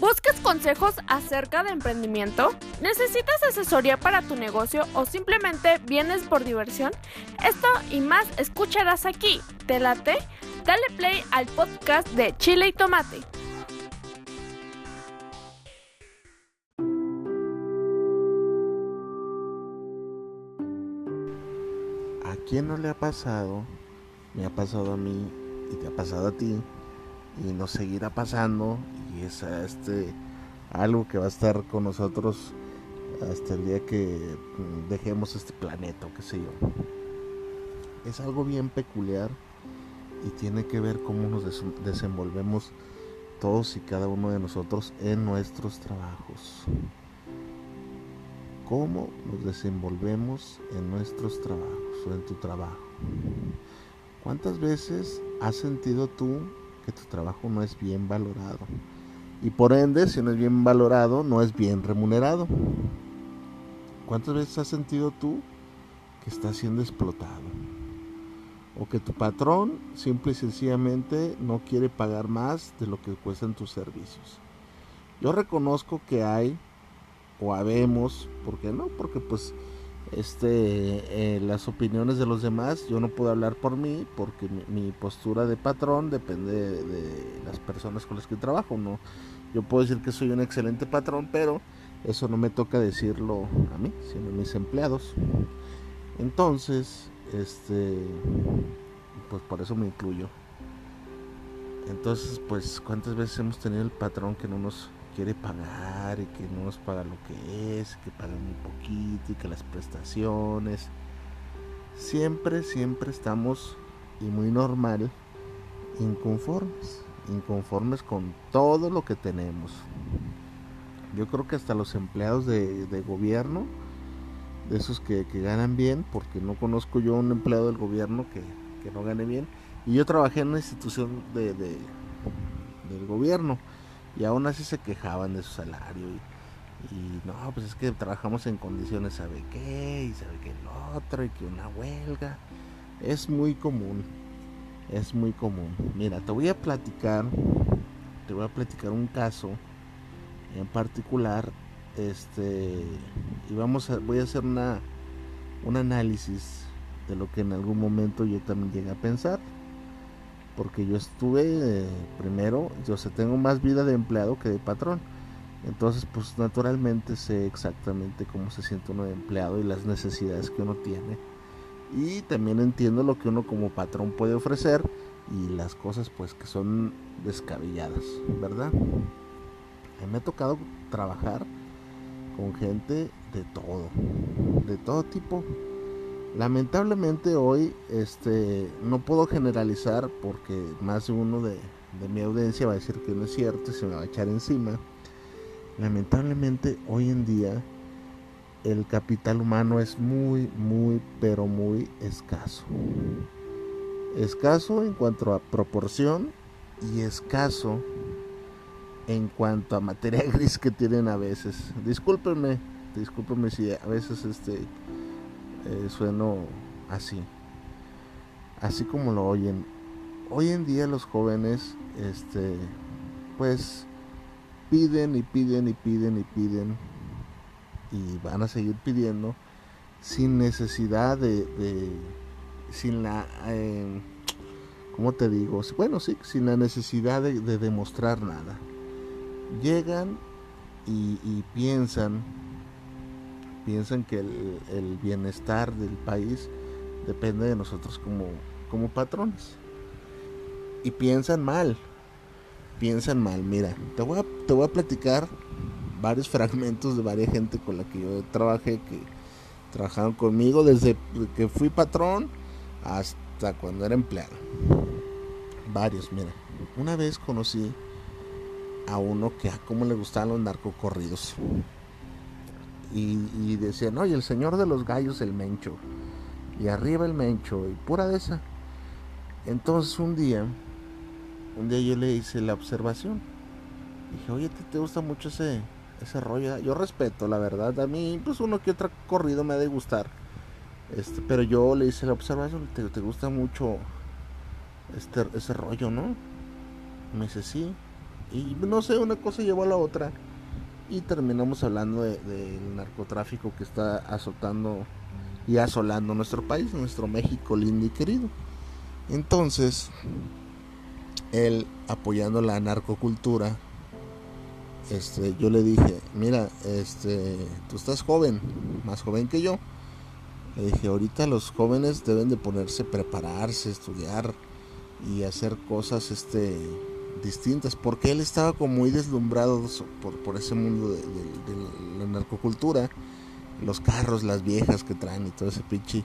¿Buscas consejos acerca de emprendimiento? ¿Necesitas asesoría para tu negocio o simplemente vienes por diversión? Esto y más escucharás aquí. ¿Te late? Dale play al podcast de Chile y Tomate. ¿A quién no le ha pasado? Me ha pasado a mí y te ha pasado a ti y nos seguirá pasando y es este algo que va a estar con nosotros hasta el día que mm, dejemos este planeta qué sé yo. Es algo bien peculiar y tiene que ver cómo nos desenvolvemos todos y cada uno de nosotros en nuestros trabajos. Cómo nos desenvolvemos en nuestros trabajos o en tu trabajo. ¿Cuántas veces has sentido tú que tu trabajo no es bien valorado? Y por ende, si no es bien valorado, no es bien remunerado. ¿Cuántas veces has sentido tú que estás siendo explotado? O que tu patrón simple y sencillamente no quiere pagar más de lo que cuestan tus servicios. Yo reconozco que hay o habemos, ¿por qué no? Porque pues este, eh, las opiniones de los demás, yo no puedo hablar por mí porque mi, postura de patrón depende de, las personas con las que trabajo, no, yo puedo decir que soy un excelente patrón, pero eso no me toca decirlo a mí, sino a mis empleados. Entonces, este, pues por eso me incluyo. Entonces, pues, ¿cuántas veces hemos tenido el patrón que no nos quiere pagar y que no nos paga lo que es, que paga muy poquito y que las prestaciones? Siempre, siempre estamos, y muy normal, inconformes inconformes con todo lo que tenemos. Yo creo que hasta los empleados de, gobierno, de esos que, ganan bien, porque no conozco yo un empleado del gobierno que, no gane bien. Y yo trabajé en una institución de, del gobierno y aún así se quejaban de su salario. Y, no, pues es que trabajamos en condiciones, ¿sabe qué? Y sabe que el otro, y que una huelga. Es muy común es muy común. Mira, te voy a platicar, te voy a platicar un caso en particular, este, y vamos a, voy a hacer una, un análisis de lo que en algún momento yo también llegué a pensar, porque yo estuve eh, primero, yo sé, tengo más vida de empleado que de patrón. Entonces, pues naturalmente sé exactamente cómo se siente uno de empleado y las necesidades que uno tiene y también entiendo lo que uno como patrón puede ofrecer y las cosas pues que son descabelladas, ¿verdad? A mí me ha tocado trabajar con gente de todo, de todo tipo. Lamentablemente hoy este no puedo generalizar porque más de uno de, mi audiencia va a decir que no es cierto y se me va a echar encima. Lamentablemente hoy en día el capital humano es muy, muy, pero muy escaso. Escaso en cuanto a proporción y escaso en cuanto a materia gris que tienen a veces. Discúlpenme, discúlpenme si a veces este eh, sueno así. Así como lo oyen. Hoy en día los jóvenes este pues piden y piden y piden y piden y van a seguir pidiendo sin necesidad de, sin la, eh, ¿cómo te digo? Bueno, sí, sin la necesidad de, demostrar nada. Llegan y, piensan, piensan que el, bienestar del país depende de nosotros como, como patrones. Y piensan mal, piensan mal. Mira, te voy a, te voy a platicar varios fragmentos de varias gente con la que yo trabajé, que trabajaron conmigo desde que fui patrón hasta cuando era empleado. Varios, mira. Una vez conocí a uno que a cómo le gustaban los narcocorridos. Y, y decían, oye, el señor de los gallos, el mencho. Y arriba el mencho, y pura de esa. Entonces un día, un día yo le hice la observación. Dije, oye, ¿te, te gusta mucho ese, ese rollo? Yo respeto, la verdad. A mí, pues uno que otro corrido me ha de gustar. Este, pero yo le hice la observación, ¿te, te gusta mucho este, ese rollo, no? Me dice, sí. Y no sé, una cosa llevó a la otra. Y terminamos hablando del de, narcotráfico que está azotando y asolando nuestro país, nuestro México lindo y querido. Entonces, él apoyando la narcocultura, este, yo le dije, mira, este, tú estás joven, más joven que yo. Le dije, ahorita los jóvenes deben de ponerse, prepararse, estudiar y hacer cosas, este, distintas, porque él estaba como muy deslumbrado por, por ese mundo de, la narcocultura, los carros, las viejas que traen y todo ese pinche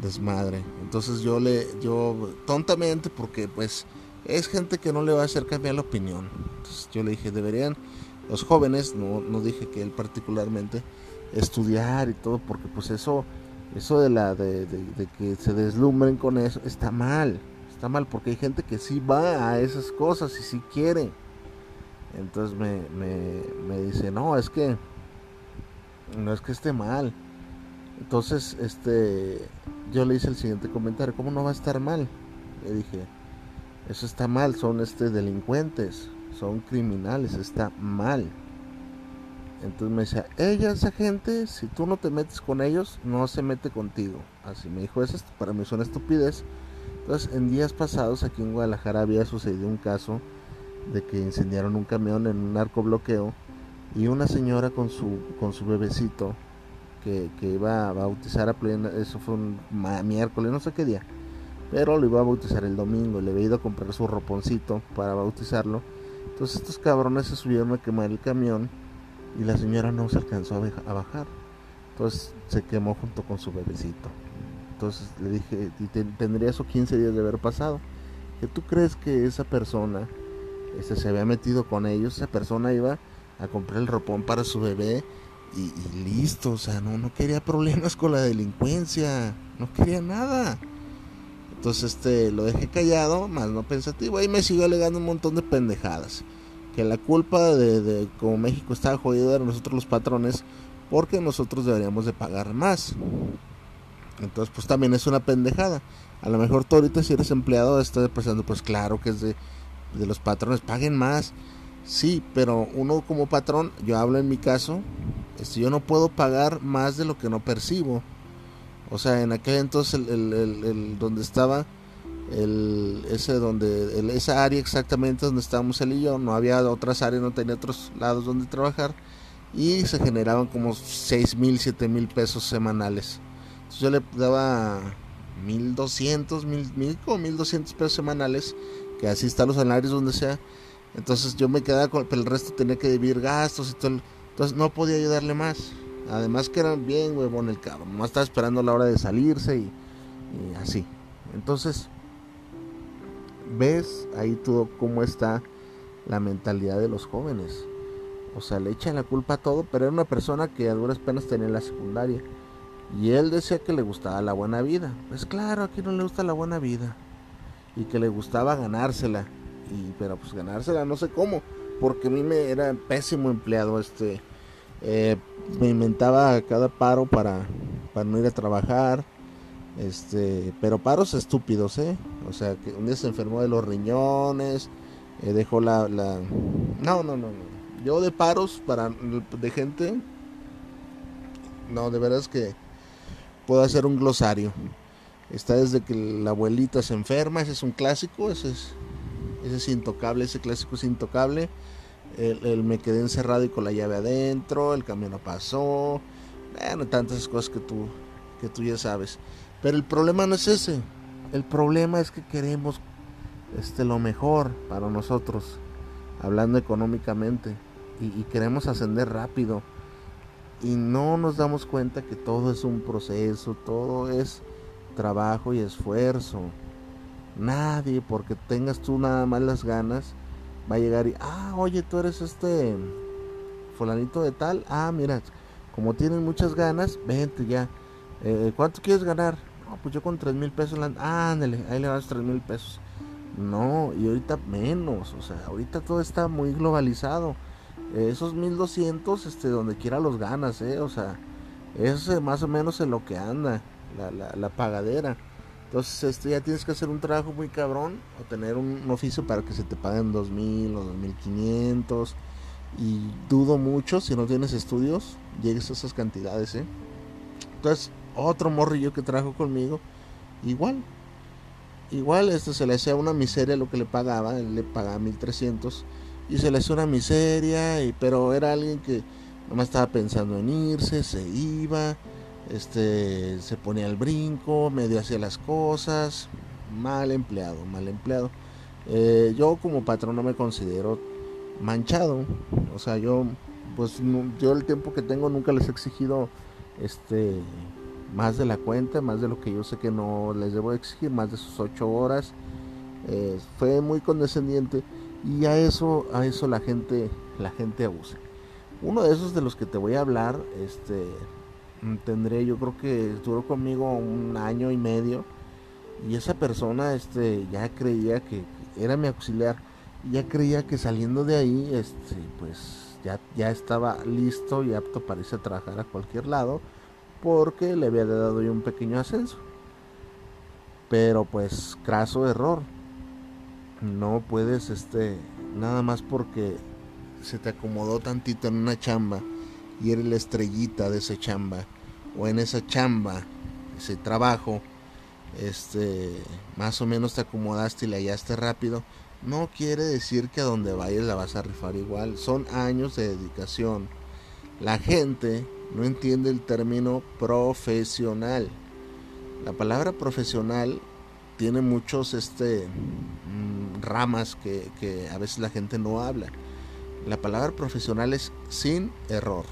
desmadre. Entonces yo le, yo tontamente, porque pues es gente que no le va a hacer cambiar la opinión. Entonces yo le dije, deberían los jóvenes, no, no dije que él particularmente, estudiar y todo, porque pues eso, eso de la, de que se deslumbren con eso, está mal está mal porque hay gente que sí va a esas cosas y sí quiere. Entonces me, me, me, dice, no, es que no es que esté mal. Entonces, este, yo le hice el siguiente comentario, ¿cómo no va a estar mal? Le dije, eso está mal, son este delincuentes, son criminales, está mal. Entonces me decía, ella, esa gente, si tú no te metes con ellos, no se mete contigo. Así me dijo, eso para mí es una estupidez entonces, en días pasados aquí en Guadalajara había sucedido un caso de que incendiaron un camión en un narcobloqueo y una señora con su con su bebecito que, que iba a bautizar a plena, eso fue un miércoles, no sé qué día, pero lo iba a bautizar el domingo, le había ido a comprar su roponcito para bautizarlo. Entonces estos cabrones se subieron a quemar el camión y la señora no se alcanzó a bajar. Entonces se quemó junto con su bebecito. Entonces le dije, y te, tendría eso 15 días de haber pasado. ¿Que tú crees que esa persona este, se había metido con ellos? Esa persona iba a comprar el ropón para su bebé y, listo. O sea, no, no quería problemas con la delincuencia. No quería nada. Entonces este, lo dejé callado, más no pensativo. Ahí me siguió alegando un montón de pendejadas. Que la culpa de, de como México estaba jodido era nosotros los patrones porque nosotros deberíamos de pagar más. Entonces, pues también es una pendejada. A lo mejor tú ahorita si eres empleado estás pensando, pues claro que es de, de los patrones, paguen más. Sí, pero uno como patrón, yo hablo en mi caso, este, yo no puedo pagar más de lo que no percibo. O sea, en aquel entonces el, el, donde estaba el ese donde esa área exactamente donde estábamos él y yo, no había otras áreas, no tenía otros lados donde trabajar y se generaban como seis mil, siete mil pesos semanales yo le daba 1200, 1000, 1000 como 1200 pesos semanales, que así están los salarios donde sea. Entonces yo me quedaba con, el resto tenía que dividir gastos y todo. Entonces no podía ayudarle más. Además que era bien huevón el cabrón. No estaba esperando la hora de salirse y, así. Entonces, ves ahí todo cómo está la mentalidad de los jóvenes. O sea, le echan la culpa a todo, pero era una persona que a duras penas tenía la secundaria. Y él decía que le gustaba la buena vida. Pues claro, aquí no le gusta la buena vida. Y que le gustaba ganársela. Y, pero pues ganársela no sé cómo. Porque a mí me era pésimo empleado. Este, eh, me inventaba cada paro para, para no ir a trabajar. Este, pero paros estúpidos, ¿eh? O sea, que un día se enfermó de los riñones. Eh, dejó la, la... No, no, no, no. Yo de paros para de gente. No, de verdad es que puedo hacer un glosario. Está desde que la abuelita se enferma, ese es un clásico, ese es, ese es intocable, ese clásico es intocable. El, me quedé encerrado y con la llave adentro, el camión no pasó, bueno, tantas cosas que tú, que tú ya sabes. Pero el problema no es ese, el problema es que queremos este, lo mejor para nosotros, hablando económicamente, y queremos ascender rápido y no nos damos cuenta que todo es un proceso, todo es trabajo y esfuerzo. Nadie, porque tengas tú nada más las ganas, va a llegar y, ah, oye, tú eres este fulanito de tal, ah, mira, como tienen muchas ganas, vente ya. Eh, ¿Cuánto quieres ganar? No, pues yo con tres mil pesos, ándale, ahí le vas tres mil pesos. No, y ahorita menos, o sea, ahorita todo está muy globalizado. Esos 1200, este, donde quiera los ganas, eh, o sea, eso es más o menos en lo que anda, la, la, pagadera. Entonces, este, ya tienes que hacer un trabajo muy cabrón o tener un, oficio para que se te paguen 2000 o 2500. Y dudo mucho si no tienes estudios, llegues a esas cantidades, ¿eh? Entonces, otro morrillo que trajo conmigo, igual, igual este se le hacía una miseria lo que le pagaba, él le pagaba 1300 y se le hacía una miseria, y, pero era alguien que nomás estaba pensando en irse, se iba, este se ponía al brinco, medio hacía las cosas, mal empleado, mal empleado. Eh, yo como patrón no me considero manchado, o sea, yo pues yo el tiempo que tengo nunca les he exigido este más de la cuenta, más de lo que yo sé que no les debo exigir, más de sus ocho horas. Eh, fue muy condescendiente y a eso, a eso la gente, la gente abusa. Uno de esos de los que te voy a hablar, este, tendré, yo creo que duró conmigo un año y medio y esa persona, este, ya creía que era mi auxiliar, ya creía que saliendo de ahí, este, pues ya, ya estaba listo y apto para irse a trabajar a cualquier lado porque le había dado yo un pequeño ascenso. Pero pues craso error. No puedes este nada más porque se te acomodó tantito en una chamba y eres la estrellita de esa chamba o en esa chamba, ese trabajo, este más o menos te acomodaste y le hallaste rápido, no quiere decir que a donde vayas la vas a rifar igual. Son años de dedicación. La gente no entiende el término profesional. La palabra profesional tiene muchos este, ramas que, que a veces la gente no habla. La palabra profesional es sin error.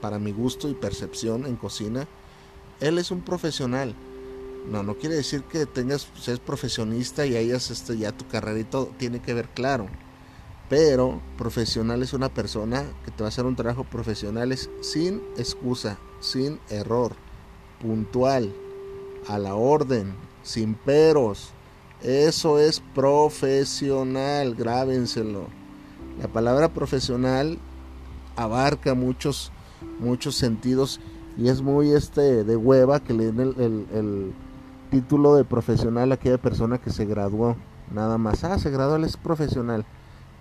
Para mi gusto y percepción en cocina, él es un profesional. No, no quiere decir que tengas, seas profesionista y hayas este, ya tu carrera todo. Tiene que ver claro. Pero profesional es una persona que te va a hacer un trabajo profesional es sin excusa, sin error, puntual, a la orden, sin peros. Eso es profesional, grábenselo. La palabra profesional abarca muchos, muchos sentidos y es muy este de hueva que le den el, el título de profesional a aquella persona que se graduó. Nada más, ah, se graduó, él es profesional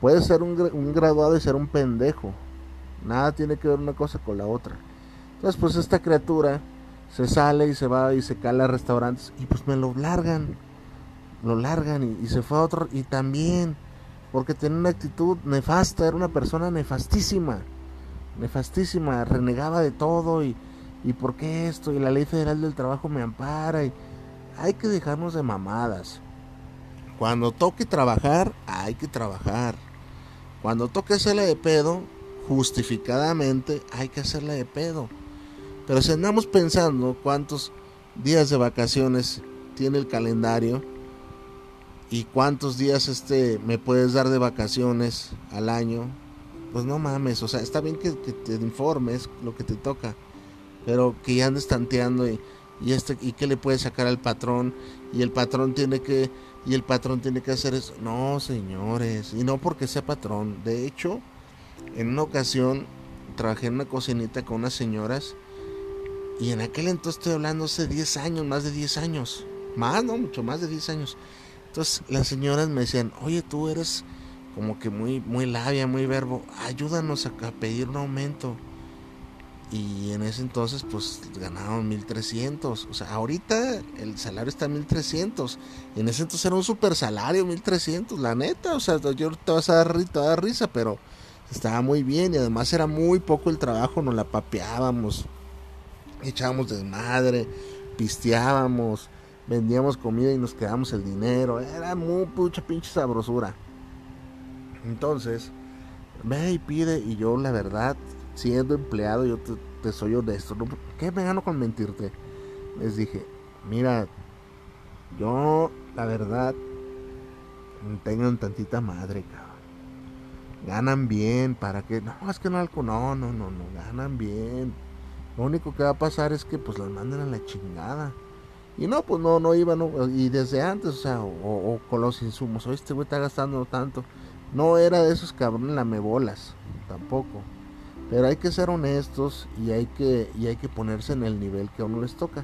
Puede ser un, graduado y ser un pendejo. Nada tiene que ver una cosa con la otra. Entonces, pues esta criatura se sale y se va y se cala a restaurantes y pues me lo largan. Lo largan y, se fue a otro. Y también, porque tenía una actitud nefasta, era una persona nefastísima. Nefastísima, renegaba de todo y, y por qué esto y la ley federal del trabajo me ampara y hay que dejarnos de mamadas. Cuando toque trabajar, hay que trabajar. Cuando toque hacerle de pedo, justificadamente hay que hacerle de pedo. Pero si andamos pensando cuántos días de vacaciones tiene el calendario y cuántos días este me puedes dar de vacaciones al año, pues no mames, o sea, está bien que, te informes lo que te toca, pero que ya andes tanteando y, y este y qué le puedes sacar al patrón y el patrón tiene que y el patrón tiene que hacer eso. No, señores, y no porque sea patrón. De hecho, en una ocasión trabajé en una cocinita con unas señoras y en aquel entonces estoy hablando hace 10 años, más de 10 años. Más, no, mucho más de 10 años. Entonces las señoras me decían, oye, tú eres como que muy, muy labia, muy verbo, ayúdanos a pedir un aumento y en ese entonces pues ganaban 1300 o sea ahorita el salario está en 1300 y en ese entonces era un super salario 1300 la neta o sea yo te vas a dar, te a risa pero estaba muy bien y además era muy poco el trabajo nos la papeábamos echábamos desmadre pisteábamos vendíamos comida y nos quedábamos el dinero era muy mucha pinche sabrosura entonces ve y pide y yo la verdad siendo empleado, yo te, soy honesto. ¿qué me gano con mentirte? Les dije, mira, yo, la verdad, tengan tantita madre, cabrón. ganan bien, para que, no, es que no, no, no, no, no, ganan bien. Lo único que va a pasar es que pues los manden a la chingada. Y no, pues no, no iban, y desde antes, o sea, o, con los insumos, oye, este güey está gastando tanto. No era de esos cabrones lamebolas, tampoco. Pero hay que ser honestos y hay que, y hay que ponerse en el nivel que a uno les toca.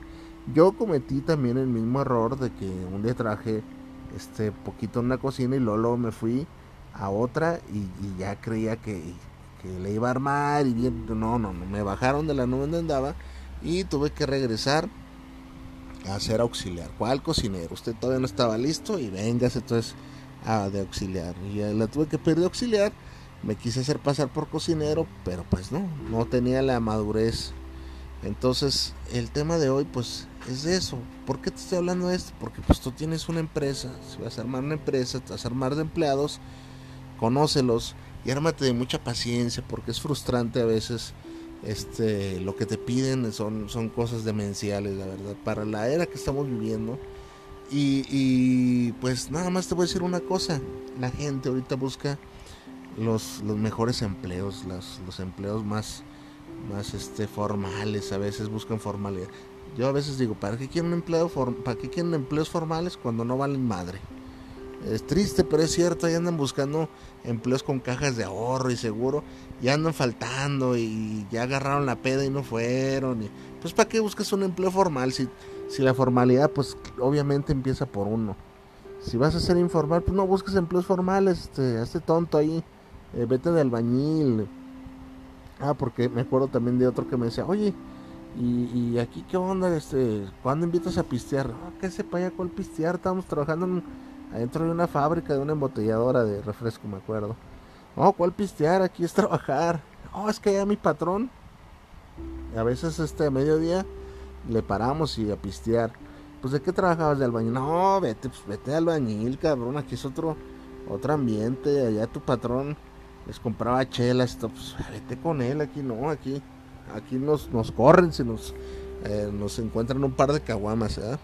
Yo cometí también el mismo error de que un día traje este poquito en una cocina y luego, me fui a otra y, ya creía que, que, le iba a armar y bien, no, no, no, me bajaron de la nube donde andaba y tuve que regresar a ser auxiliar. ¿Cuál cocinero? Usted todavía no estaba listo y véngase entonces de auxiliar. Y la tuve que pedir de auxiliar. Me quise hacer pasar por cocinero, pero pues no, no tenía la madurez. Entonces, el tema de hoy pues es eso. ¿Por qué te estoy hablando de esto? Porque pues tú tienes una empresa, si vas a armar una empresa, vas a armar de empleados, conócelos y ármate de mucha paciencia porque es frustrante a veces este lo que te piden son, son cosas demenciales, la verdad, para la era que estamos viviendo. Y, pues nada más te voy a decir una cosa, la gente ahorita busca los, los mejores empleos, los, los empleos más, más este, formales, a veces buscan formalidad. Yo a veces digo, ¿para qué quieren, empleo ¿para qué quieren empleos formales cuando no valen madre? Es triste, pero es cierto, ahí andan buscando empleos con cajas de ahorro y seguro, y andan faltando y ya agarraron la peda y no fueron. Y, pues ¿para qué buscas un empleo formal si, si la formalidad pues obviamente empieza por uno? Si vas a ser informal, pues no busques empleos formales, este, hazte tonto ahí, eh, vete de albañil. Ah, porque me acuerdo también de otro que me decía, oye, y, aquí qué onda, este, ¿cuándo invitas a pistear? Ah, ¿Qué se para con pistear? Estamos trabajando en adentro de una fábrica de una embotelladora de refresco, me acuerdo. Oh, ¿cuál pistear? Aquí es trabajar. Oh, es que ya mi patrón. a veces este a mediodía le paramos y a pistear. Pues de qué trabajabas de albañil? No, vete, pues vete al albañil, cabrón. Aquí es otro, otro ambiente. Allá tu patrón les compraba chelas. Pues vete con él. Aquí no, aquí, aquí nos, nos corren si nos, eh, nos encuentran un par de caguamas, ¿verdad?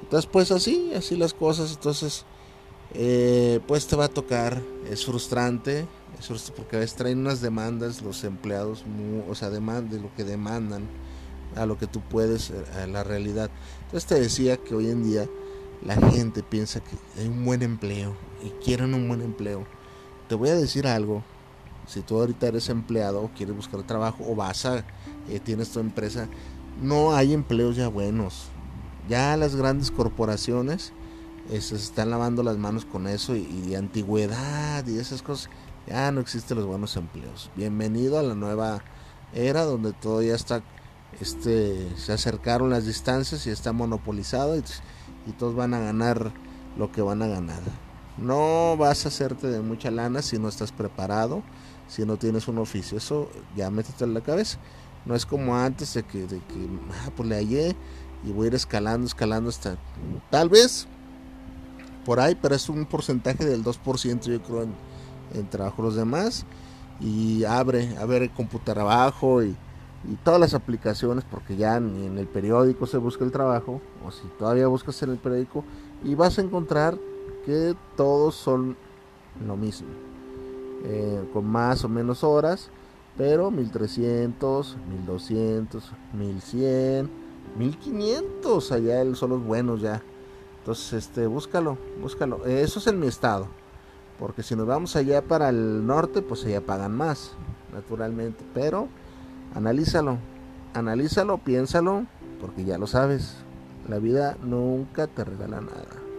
Entonces, pues así, así las cosas. Entonces, eh, pues te va a tocar. Es frustrante, es frustrante porque a veces traen unas demandas los empleados, o sea, de lo que demandan a lo que tú puedes, eh, a la realidad. Entonces te decía que hoy en día la gente piensa que hay un buen empleo y quieren un buen empleo. Te voy a decir algo. Si tú ahorita eres empleado quieres buscar trabajo o vas a, eh, tienes tu empresa, no hay empleos ya buenos. Ya las grandes corporaciones se están lavando las manos con eso y, de antigüedad y esas cosas. Ya no existen los buenos empleos. Bienvenido a la nueva era donde todo ya está, este, se acercaron las distancias y está monopolizado y, y todos van a ganar lo que van a ganar. No vas a hacerte de mucha lana si no estás preparado, si no tienes un oficio. Eso ya métete en la cabeza. No es como antes de que, de que ah, pues le hallé y voy a ir escalando, escalando hasta tal vez por ahí, pero es un porcentaje del 2% yo creo en, en trabajo. Los demás y abre, a ver computar abajo y, y todas las aplicaciones porque ya ni en el periódico se busca el trabajo o si todavía buscas en el periódico y vas a encontrar que todos son lo mismo. Eh, con más o menos horas pero 1300 1200 1100 1500 allá son los buenos ya entonces, este, búscalo, búscalo. Eso es en mi estado. Porque si nos vamos allá para el norte, pues allá pagan más, naturalmente. Pero analízalo, analízalo, piénsalo, porque ya lo sabes. La vida nunca te regala nada.